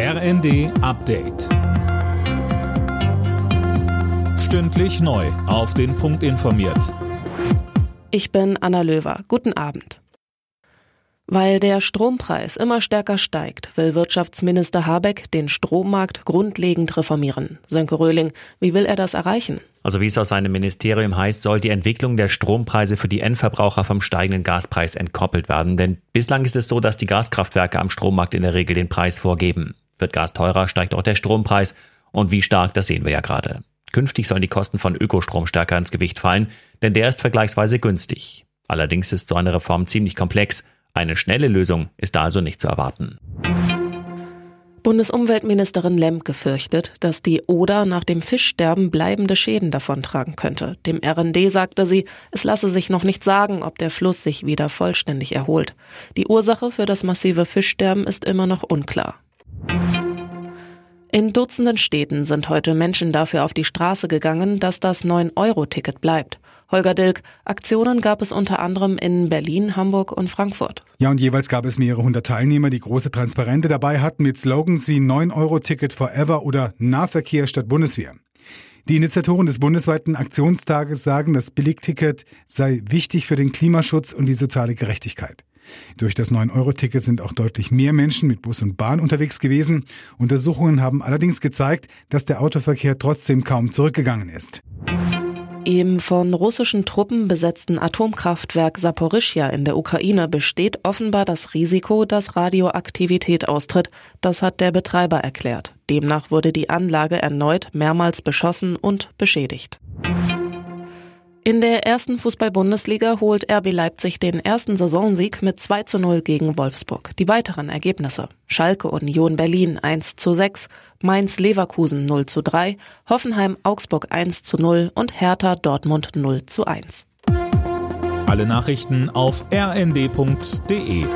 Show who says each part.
Speaker 1: RND Update. Stündlich neu. Auf den Punkt informiert.
Speaker 2: Ich bin Anna Löwer. Guten Abend. Weil der Strompreis immer stärker steigt, will Wirtschaftsminister Habeck den Strommarkt grundlegend reformieren. Sönke Röhling, wie will er das erreichen?
Speaker 3: Also wie es aus seinem Ministerium heißt, soll die Entwicklung der Strompreise für die Endverbraucher vom steigenden Gaspreis entkoppelt werden. Denn bislang ist es so, dass die Gaskraftwerke am Strommarkt in der Regel den Preis vorgeben. Wird Gas teurer, steigt auch der Strompreis. Und wie stark, das sehen wir ja gerade. Künftig sollen die Kosten von Ökostrom stärker ins Gewicht fallen, denn der ist vergleichsweise günstig. Allerdings ist so eine Reform ziemlich komplex. Eine schnelle Lösung ist da also nicht zu erwarten.
Speaker 2: Bundesumweltministerin Lemke fürchtet, dass die Oder nach dem Fischsterben bleibende Schäden davontragen könnte. Dem RND sagte sie, es lasse sich noch nicht sagen, ob der Fluss sich wieder vollständig erholt. Die Ursache für das massive Fischsterben ist immer noch unklar. In Dutzenden Städten sind heute Menschen dafür auf die Straße gegangen, dass das 9-Euro-Ticket bleibt. Holger Dilk, Aktionen gab es unter anderem in Berlin, Hamburg und Frankfurt.
Speaker 4: Ja, und jeweils gab es mehrere hundert Teilnehmer, die große Transparente dabei hatten mit Slogans wie 9-Euro-Ticket forever oder Nahverkehr statt Bundeswehr. Die Initiatoren des bundesweiten Aktionstages sagen, das Billigticket sei wichtig für den Klimaschutz und die soziale Gerechtigkeit. Durch das 9-Euro-Ticket sind auch deutlich mehr Menschen mit Bus und Bahn unterwegs gewesen. Untersuchungen haben allerdings gezeigt, dass der Autoverkehr trotzdem kaum zurückgegangen ist.
Speaker 2: Im von russischen Truppen besetzten Atomkraftwerk Saporischja in der Ukraine besteht offenbar das Risiko, dass Radioaktivität austritt. Das hat der Betreiber erklärt. Demnach wurde die Anlage erneut mehrmals beschossen und beschädigt. In der ersten Fußball-Bundesliga holt RB Leipzig den ersten Saisonsieg mit 2 zu 0 gegen Wolfsburg. Die weiteren Ergebnisse. Schalke Union Berlin 1 zu 6, Mainz Leverkusen 0 zu 3, Hoffenheim Augsburg 1 zu 0 und Hertha Dortmund 0 zu 1.
Speaker 1: Alle Nachrichten auf rnd.de